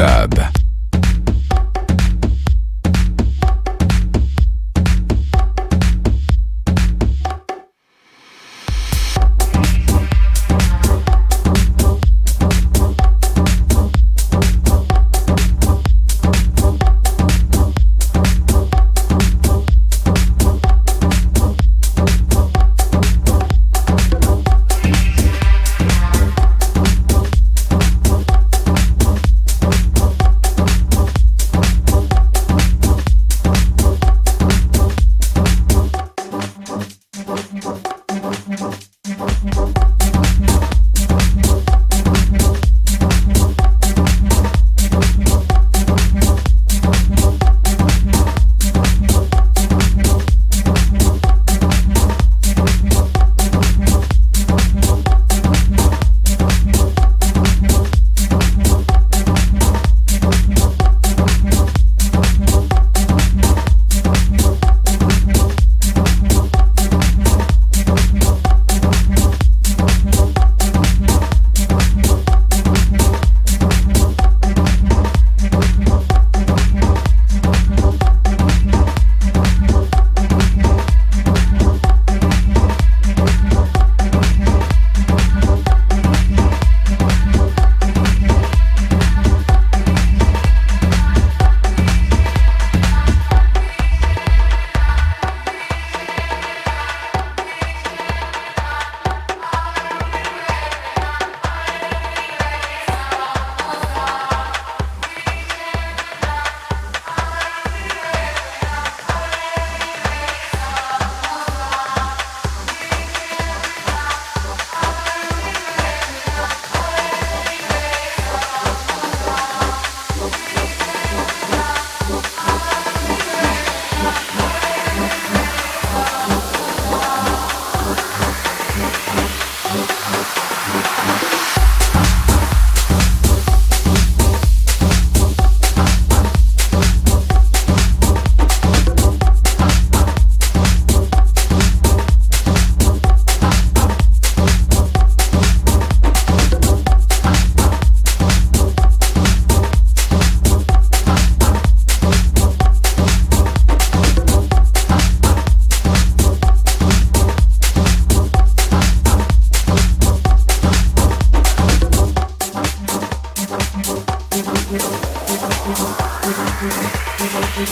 One